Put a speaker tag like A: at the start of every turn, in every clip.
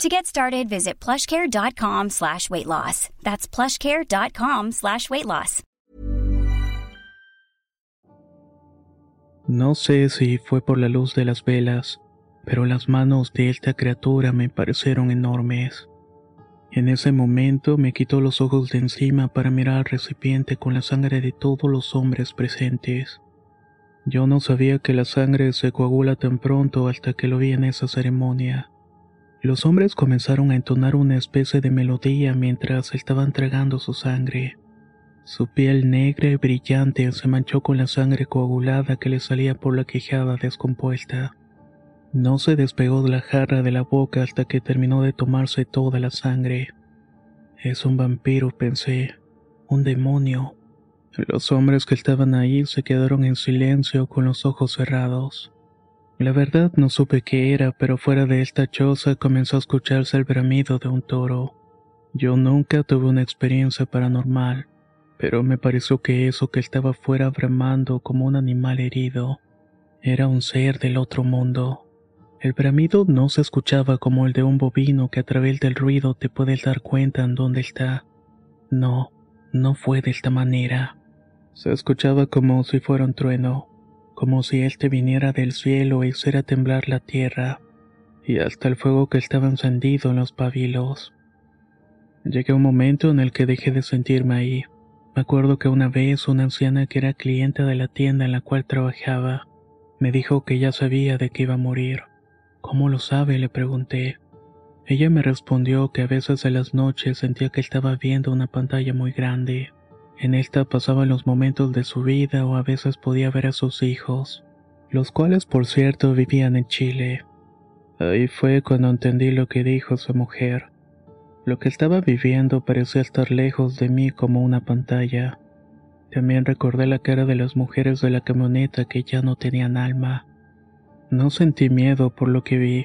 A: To get started, visit plushcare.com slash weight loss. That's plushcare.com slash weight loss.
B: No sé si fue por la luz de las velas, pero las manos de esta criatura me parecieron enormes. En ese momento me quitó los ojos de encima para mirar al recipiente con la sangre de todos los hombres presentes. Yo no sabía que la sangre se coagula tan pronto hasta que lo vi en esa ceremonia. Los hombres comenzaron a entonar una especie de melodía mientras estaban tragando su sangre. Su piel negra y brillante se manchó con la sangre coagulada que le salía por la quejada descompuesta. No se despegó de la jarra de la boca hasta que terminó de tomarse toda la sangre. Es un vampiro, pensé. Un demonio. Los hombres que estaban ahí se quedaron en silencio con los ojos cerrados. La verdad no supe qué era, pero fuera de esta choza comenzó a escucharse el bramido de un toro. Yo nunca tuve una experiencia paranormal, pero me pareció que eso que estaba fuera bramando como un animal herido era un ser del otro mundo. El bramido no se escuchaba como el de un bovino que a través del ruido te puedes dar cuenta en dónde está. No, no fue de esta manera. Se escuchaba como si fuera un trueno como si él te viniera del cielo e hiciera temblar la tierra, y hasta el fuego que estaba encendido en los pabilos. Llegué a un momento en el que dejé de sentirme ahí. Me acuerdo que una vez una anciana que era cliente de la tienda en la cual trabajaba, me dijo que ya sabía de que iba a morir. ¿Cómo lo sabe? le pregunté. Ella me respondió que a veces en las noches sentía que estaba viendo una pantalla muy grande. En esta pasaban los momentos de su vida o a veces podía ver a sus hijos, los cuales por cierto vivían en Chile. Ahí fue cuando entendí lo que dijo su mujer. Lo que estaba viviendo parecía estar lejos de mí como una pantalla. También recordé la cara de las mujeres de la camioneta que ya no tenían alma. No sentí miedo por lo que vi.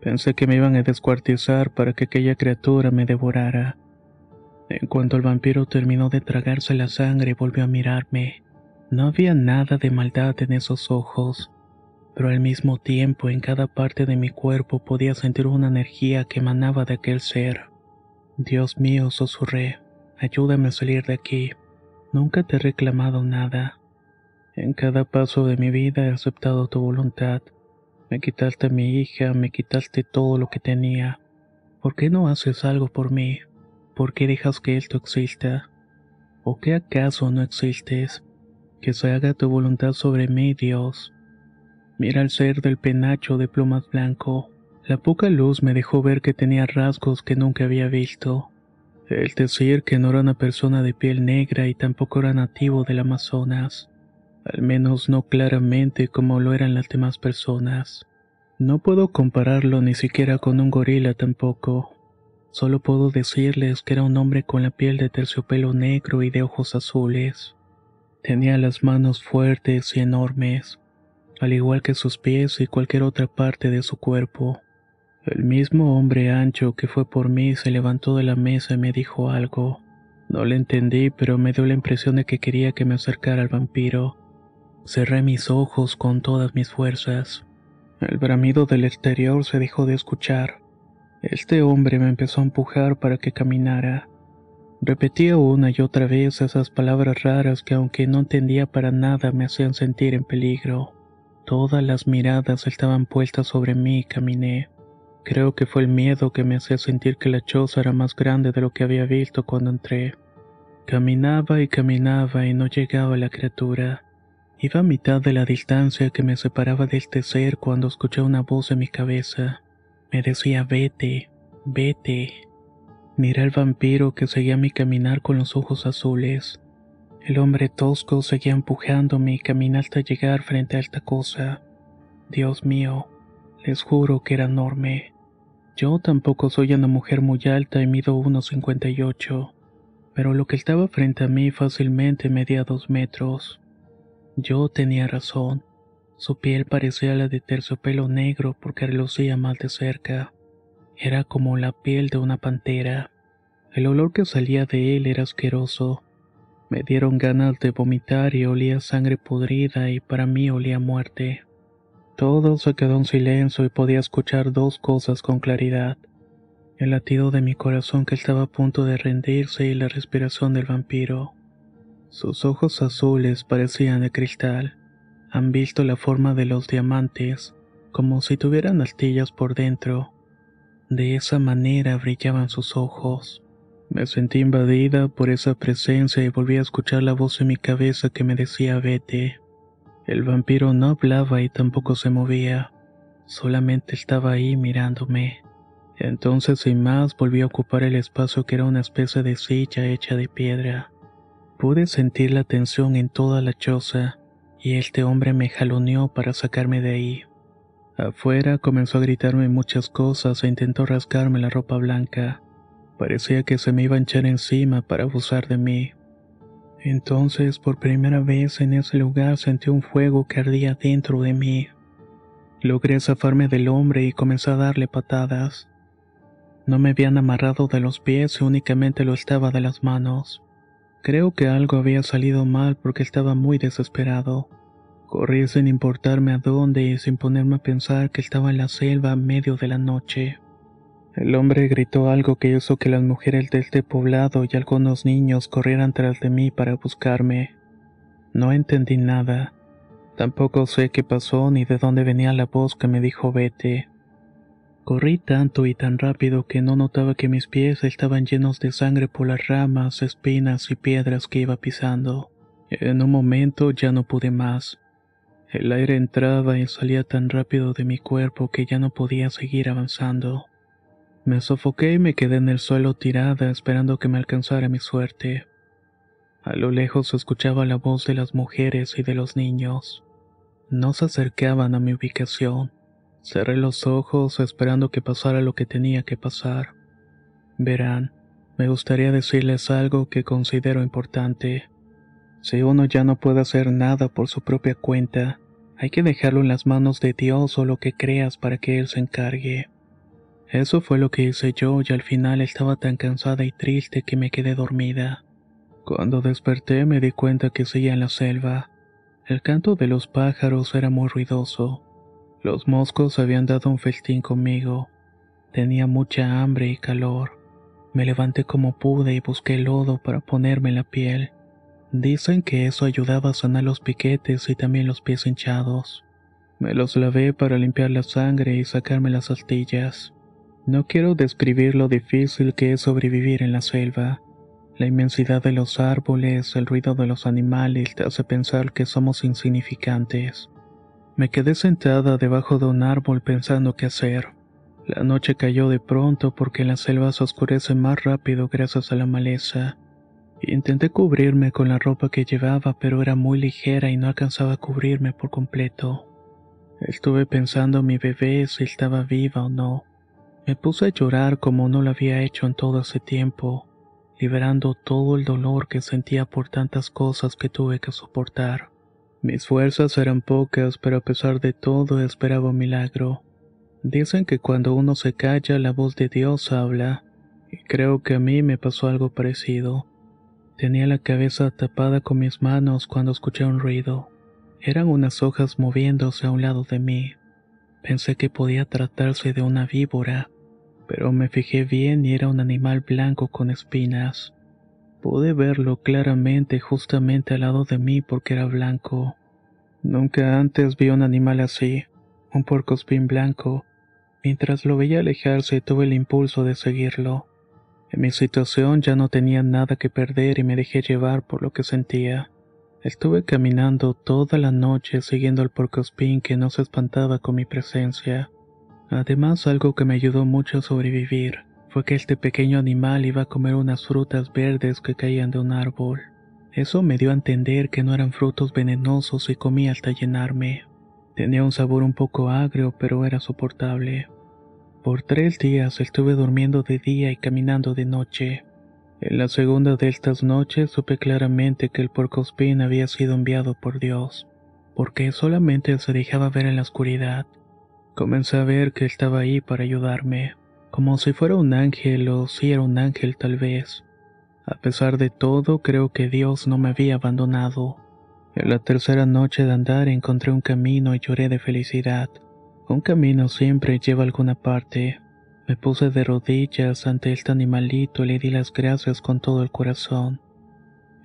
B: Pensé que me iban a descuartizar para que aquella criatura me devorara. En cuanto el vampiro terminó de tragarse la sangre, volvió a mirarme. No había nada de maldad en esos ojos, pero al mismo tiempo en cada parte de mi cuerpo podía sentir una energía que emanaba de aquel ser. Dios mío, susurré, ayúdame a salir de aquí. Nunca te he reclamado nada. En cada paso de mi vida he aceptado tu voluntad. Me quitaste a mi hija, me quitaste todo lo que tenía. ¿Por qué no haces algo por mí? ¿Por qué dejas que esto exista? ¿O qué acaso no existes? Que se haga tu voluntad sobre mí, Dios. Mira al ser del penacho de plumas blanco. La poca luz me dejó ver que tenía rasgos que nunca había visto. El decir que no era una persona de piel negra y tampoco era nativo del Amazonas. Al menos no claramente como lo eran las demás personas. No puedo compararlo ni siquiera con un gorila tampoco. Solo puedo decirles que era un hombre con la piel de terciopelo negro y de ojos azules. Tenía las manos fuertes y enormes, al igual que sus pies y cualquier otra parte de su cuerpo. El mismo hombre ancho que fue por mí se levantó de la mesa y me dijo algo. No le entendí, pero me dio la impresión de que quería que me acercara al vampiro. Cerré mis ojos con todas mis fuerzas. El bramido del exterior se dejó de escuchar. Este hombre me empezó a empujar para que caminara. Repetía una y otra vez esas palabras raras que aunque no entendía para nada me hacían sentir en peligro. Todas las miradas estaban puestas sobre mí y caminé. Creo que fue el miedo que me hacía sentir que la choza era más grande de lo que había visto cuando entré. Caminaba y caminaba y no llegaba la criatura. Iba a mitad de la distancia que me separaba de este ser cuando escuché una voz en mi cabeza. Me decía, vete, vete. Miré al vampiro que seguía mi caminar con los ojos azules. El hombre tosco seguía empujándome y caminé hasta llegar frente a esta cosa. Dios mío, les juro que era enorme. Yo tampoco soy una mujer muy alta y mido 1,58. pero lo que estaba frente a mí fácilmente medía dos metros. Yo tenía razón. Su piel parecía la de terciopelo negro porque relucía mal de cerca. Era como la piel de una pantera. El olor que salía de él era asqueroso. Me dieron ganas de vomitar y olía sangre podrida y para mí olía muerte. Todo se quedó en silencio y podía escuchar dos cosas con claridad. El latido de mi corazón que estaba a punto de rendirse y la respiración del vampiro. Sus ojos azules parecían de cristal. Han visto la forma de los diamantes, como si tuvieran astillas por dentro. De esa manera brillaban sus ojos. Me sentí invadida por esa presencia y volví a escuchar la voz en mi cabeza que me decía vete. El vampiro no hablaba y tampoco se movía, solamente estaba ahí mirándome. Entonces sin más volví a ocupar el espacio que era una especie de silla hecha de piedra. Pude sentir la tensión en toda la choza, y este hombre me jaloneó para sacarme de ahí. Afuera comenzó a gritarme muchas cosas e intentó rasgarme la ropa blanca. Parecía que se me iba a echar encima para abusar de mí. Entonces, por primera vez en ese lugar sentí un fuego que ardía dentro de mí. Logré zafarme del hombre y comencé a darle patadas. No me habían amarrado de los pies y únicamente lo estaba de las manos. Creo que algo había salido mal porque estaba muy desesperado. Corrí sin importarme a dónde y sin ponerme a pensar que estaba en la selva a medio de la noche. El hombre gritó algo que hizo que las mujeres de este poblado y algunos niños corrieran tras de mí para buscarme. No entendí nada. Tampoco sé qué pasó ni de dónde venía la voz que me dijo vete. Corrí tanto y tan rápido que no notaba que mis pies estaban llenos de sangre por las ramas, espinas y piedras que iba pisando. En un momento ya no pude más. El aire entraba y salía tan rápido de mi cuerpo que ya no podía seguir avanzando. Me sofoqué y me quedé en el suelo tirada esperando que me alcanzara mi suerte. A lo lejos escuchaba la voz de las mujeres y de los niños. No se acercaban a mi ubicación. Cerré los ojos esperando que pasara lo que tenía que pasar. Verán, me gustaría decirles algo que considero importante. Si uno ya no puede hacer nada por su propia cuenta, hay que dejarlo en las manos de Dios o lo que creas para que Él se encargue. Eso fue lo que hice yo y al final estaba tan cansada y triste que me quedé dormida. Cuando desperté me di cuenta que seguía en la selva. El canto de los pájaros era muy ruidoso. Los moscos habían dado un festín conmigo. Tenía mucha hambre y calor. Me levanté como pude y busqué lodo para ponerme la piel. Dicen que eso ayudaba a sanar los piquetes y también los pies hinchados. Me los lavé para limpiar la sangre y sacarme las astillas. No quiero describir lo difícil que es sobrevivir en la selva. La inmensidad de los árboles, el ruido de los animales te hace pensar que somos insignificantes. Me quedé sentada debajo de un árbol pensando qué hacer. La noche cayó de pronto porque en la selva se oscurece más rápido gracias a la maleza. Intenté cubrirme con la ropa que llevaba, pero era muy ligera y no alcanzaba a cubrirme por completo. Estuve pensando mi bebé si estaba viva o no. Me puse a llorar como no lo había hecho en todo ese tiempo, liberando todo el dolor que sentía por tantas cosas que tuve que soportar. Mis fuerzas eran pocas, pero a pesar de todo esperaba milagro. Dicen que cuando uno se calla la voz de Dios habla, y creo que a mí me pasó algo parecido. Tenía la cabeza tapada con mis manos cuando escuché un ruido. Eran unas hojas moviéndose a un lado de mí. Pensé que podía tratarse de una víbora, pero me fijé bien y era un animal blanco con espinas. Pude verlo claramente justamente al lado de mí porque era blanco. Nunca antes vi un animal así, un puercoespín blanco. Mientras lo veía alejarse tuve el impulso de seguirlo. En mi situación ya no tenía nada que perder y me dejé llevar por lo que sentía. Estuve caminando toda la noche siguiendo al porcospín que no se espantaba con mi presencia. Además, algo que me ayudó mucho a sobrevivir fue que este pequeño animal iba a comer unas frutas verdes que caían de un árbol. Eso me dio a entender que no eran frutos venenosos y comí hasta llenarme. Tenía un sabor un poco agrio, pero era soportable. Por tres días estuve durmiendo de día y caminando de noche. En la segunda de estas noches supe claramente que el porcospín había sido enviado por Dios, porque solamente se dejaba ver en la oscuridad. Comencé a ver que estaba ahí para ayudarme, como si fuera un ángel o si era un ángel tal vez. A pesar de todo, creo que Dios no me había abandonado. En la tercera noche de andar encontré un camino y lloré de felicidad. Un camino siempre lleva alguna parte. Me puse de rodillas ante este animalito y le di las gracias con todo el corazón.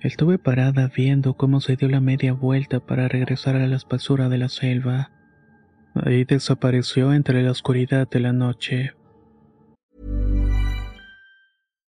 B: Estuve parada viendo cómo se dio la media vuelta para regresar a la espesura de la selva. Ahí desapareció entre la oscuridad de la noche.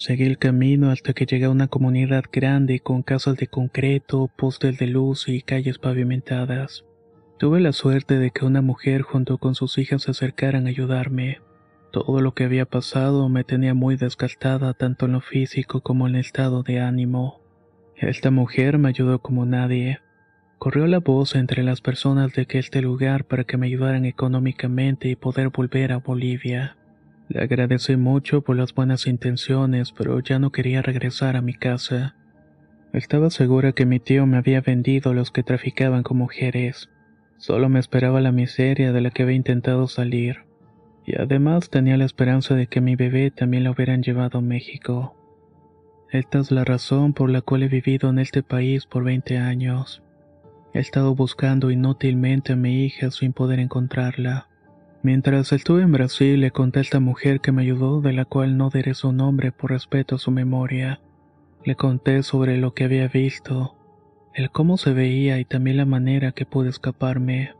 B: Seguí el camino hasta que llegué a una comunidad grande con casas de concreto, postes de luz y calles pavimentadas. Tuve la suerte de que una mujer junto con sus hijas se acercaran a ayudarme. Todo lo que había pasado me tenía muy desgastada tanto en lo físico como en el estado de ánimo. Esta mujer me ayudó como nadie. Corrió la voz entre las personas de este lugar para que me ayudaran económicamente y poder volver a Bolivia. Le agradecí mucho por las buenas intenciones, pero ya no quería regresar a mi casa. Estaba segura que mi tío me había vendido a los que traficaban con mujeres. Solo me esperaba la miseria de la que había intentado salir. Y además tenía la esperanza de que mi bebé también la hubieran llevado a México. Esta es la razón por la cual he vivido en este país por 20 años. He estado buscando inútilmente a mi hija sin poder encontrarla. Mientras estuve en Brasil le conté a esta mujer que me ayudó, de la cual no diré su nombre por respeto a su memoria. Le conté sobre lo que había visto, el cómo se veía y también la manera que pude escaparme.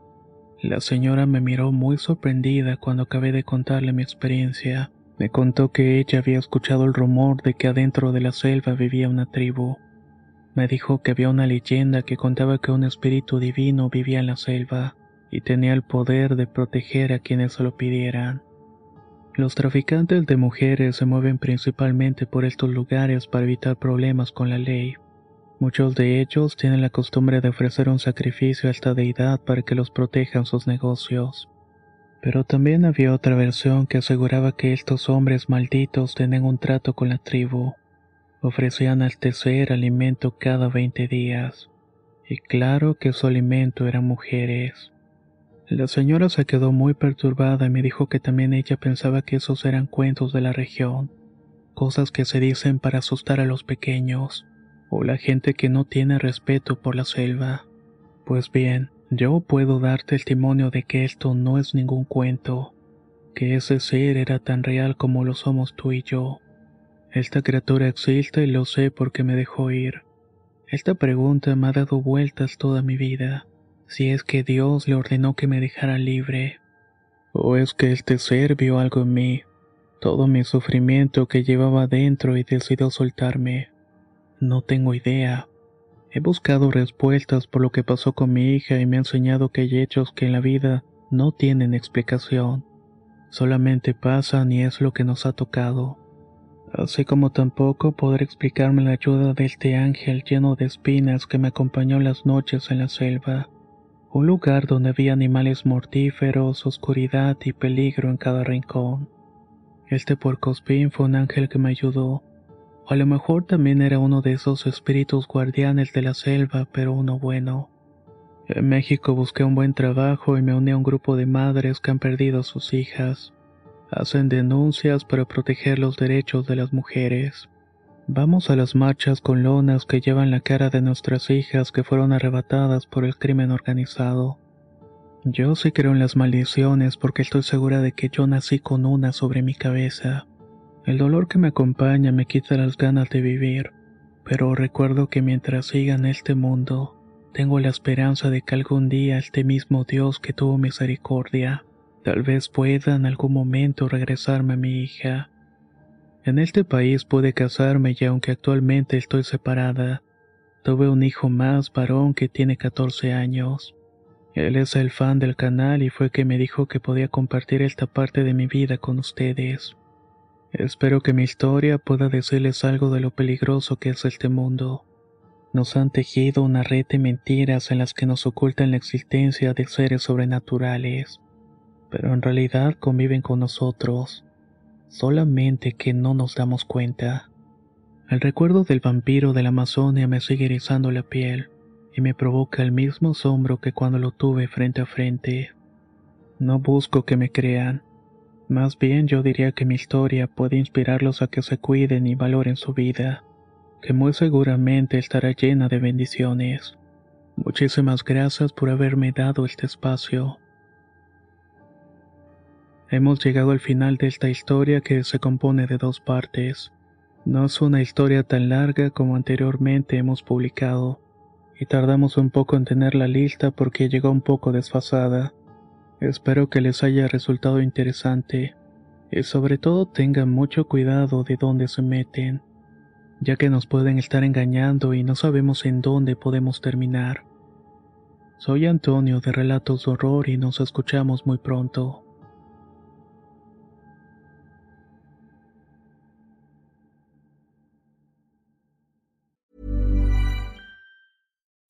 B: La señora me miró muy sorprendida cuando acabé de contarle mi experiencia. Me contó que ella había escuchado el rumor de que adentro de la selva vivía una tribu. Me dijo que había una leyenda que contaba que un espíritu divino vivía en la selva y tenía el poder de proteger a quienes se lo pidieran. Los traficantes de mujeres se mueven principalmente por estos lugares para evitar problemas con la ley. Muchos de ellos tienen la costumbre de ofrecer un sacrificio a esta deidad para que los protejan sus negocios. Pero también había otra versión que aseguraba que estos hombres malditos tenían un trato con la tribu. Ofrecían al tercer alimento cada 20 días. Y claro que su alimento eran mujeres. La señora se quedó muy perturbada y me dijo que también ella pensaba que esos eran cuentos de la región, cosas que se dicen para asustar a los pequeños, o la gente que no tiene respeto por la selva. Pues bien, yo puedo dar testimonio de que esto no es ningún cuento, que ese ser era tan real como lo somos tú y yo. Esta criatura existe y lo sé porque me dejó ir. Esta pregunta me ha dado vueltas toda mi vida si es que Dios le ordenó que me dejara libre, o es que este ser vio algo en mí, todo mi sufrimiento que llevaba dentro y decidió soltarme. No tengo idea. He buscado respuestas por lo que pasó con mi hija y me ha enseñado que hay hechos que en la vida no tienen explicación. Solamente pasan y es lo que nos ha tocado. Así como tampoco podré explicarme la ayuda de este ángel lleno de espinas que me acompañó las noches en la selva un lugar donde había animales mortíferos, oscuridad y peligro en cada rincón. Este puercospín fue un ángel que me ayudó. A lo mejor también era uno de esos espíritus guardianes de la selva, pero uno bueno. En México busqué un buen trabajo y me uní a un grupo de madres que han perdido a sus hijas. Hacen denuncias para proteger los derechos de las mujeres. Vamos a las marchas con lonas que llevan la cara de nuestras hijas que fueron arrebatadas por el crimen organizado. Yo sí creo en las maldiciones porque estoy segura de que yo nací con una sobre mi cabeza. El dolor que me acompaña me quita las ganas de vivir, pero recuerdo que mientras siga en este mundo, tengo la esperanza de que algún día este mismo Dios que tuvo misericordia, tal vez pueda en algún momento regresarme a mi hija. En este país pude casarme y aunque actualmente estoy separada, tuve un hijo más varón que tiene 14 años. Él es el fan del canal y fue que me dijo que podía compartir esta parte de mi vida con ustedes. Espero que mi historia pueda decirles algo de lo peligroso que es este mundo. Nos han tejido una red de mentiras en las que nos ocultan la existencia de seres sobrenaturales, pero en realidad conviven con nosotros, solamente que no nos damos cuenta. El recuerdo del vampiro de la Amazonia me sigue erizando la piel y me provoca el mismo asombro que cuando lo tuve frente a frente. No busco que me crean, más bien yo diría que mi historia puede inspirarlos a que se cuiden y valoren su vida que muy seguramente estará llena de bendiciones. Muchísimas gracias por haberme dado este espacio. Hemos llegado al final de esta historia que se compone de dos partes. No es una historia tan larga como anteriormente hemos publicado, y tardamos un poco en tenerla lista porque llegó un poco desfasada. Espero que les haya resultado interesante, y sobre todo tengan mucho cuidado de dónde se meten ya que nos pueden estar engañando y no sabemos en dónde podemos terminar. Soy Antonio de Relatos de Horror y nos escuchamos muy pronto.